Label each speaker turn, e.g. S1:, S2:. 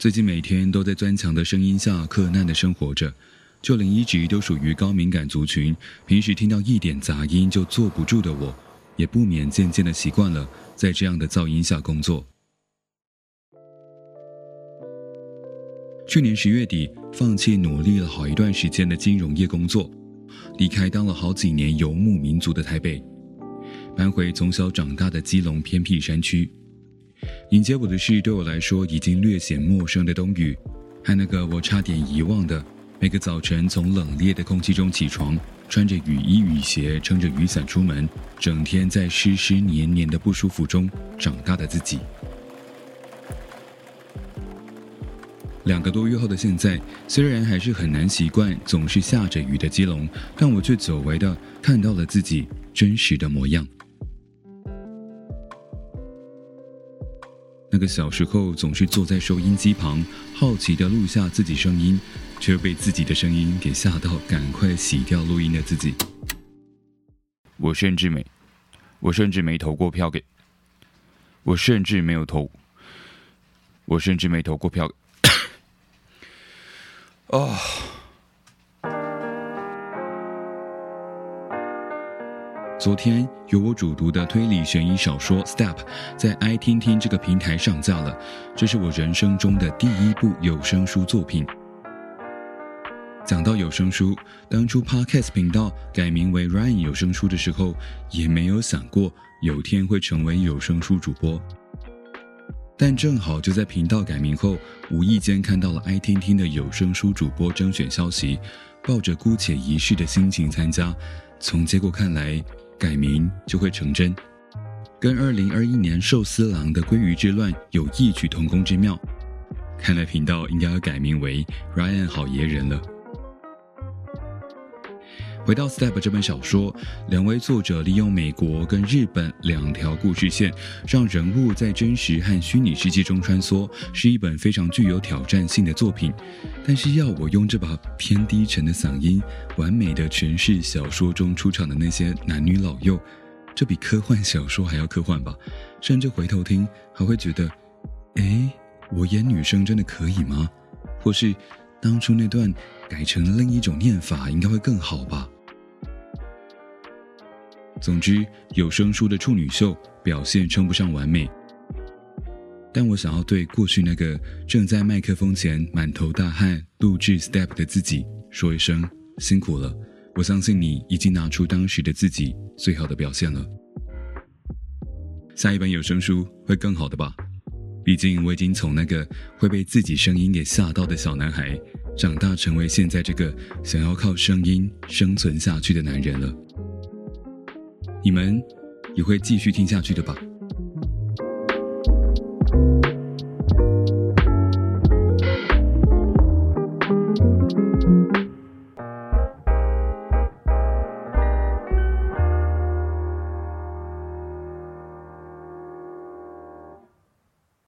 S1: 最近每天都在钻墙的声音下克难的生活着，就连一直都属于高敏感族群，平时听到一点杂音就坐不住的我，也不免渐渐的习惯了在这样的噪音下工作。去年十月底，放弃努力了好一段时间的金融业工作，离开当了好几年游牧民族的台北，搬回从小长大的基隆偏僻山区。迎接我的是对我来说已经略显陌生的冬雨，和那个我差点遗忘的每个早晨从冷冽的空气中起床，穿着雨衣雨鞋，撑着雨伞出门，整天在湿湿黏黏的不舒服中长大的自己。两个多月后的现在，虽然还是很难习惯总是下着雨的基隆，但我却久违的看到了自己真实的模样。那个小时候总是坐在收音机旁，好奇的录下自己声音，却被自己的声音给吓到，赶快洗掉录音的自己。我甚至没，我甚至没投过票给，我甚至没有投，我甚至没投过票。哦。昨天由我主读的推理悬疑小说《Step》在爱听听这个平台上架了，这是我人生中的第一部有声书作品。讲到有声书，当初 Podcast 频道改名为 Ryan 有声书的时候，也没有想过有天会成为有声书主播。但正好就在频道改名后，无意间看到了爱听听的有声书主播征选消息，抱着姑且一试的心情参加。从结果看来，改名就会成真，跟二零二一年寿司郎的鲑鱼之乱有异曲同工之妙。看来频道应该要改名为 Ryan 好爷人了。回到《Step》这本小说，两位作者利用美国跟日本两条故事线，让人物在真实和虚拟世界中穿梭，是一本非常具有挑战性的作品。但是要我用这把偏低沉的嗓音，完美的诠释小说中出场的那些男女老幼，这比科幻小说还要科幻吧？甚至回头听还会觉得，哎，我演女生真的可以吗？或是当初那段改成另一种念法，应该会更好吧？总之，有声书的处女秀表现称不上完美，但我想要对过去那个正在麦克风前满头大汗录制 Step 的自己说一声辛苦了。我相信你已经拿出当时的自己最好的表现了。下一本有声书会更好的吧？毕竟我已经从那个会被自己声音给吓到的小男孩，长大成为现在这个想要靠声音生存下去的男人了。你们也会继续听下去的吧？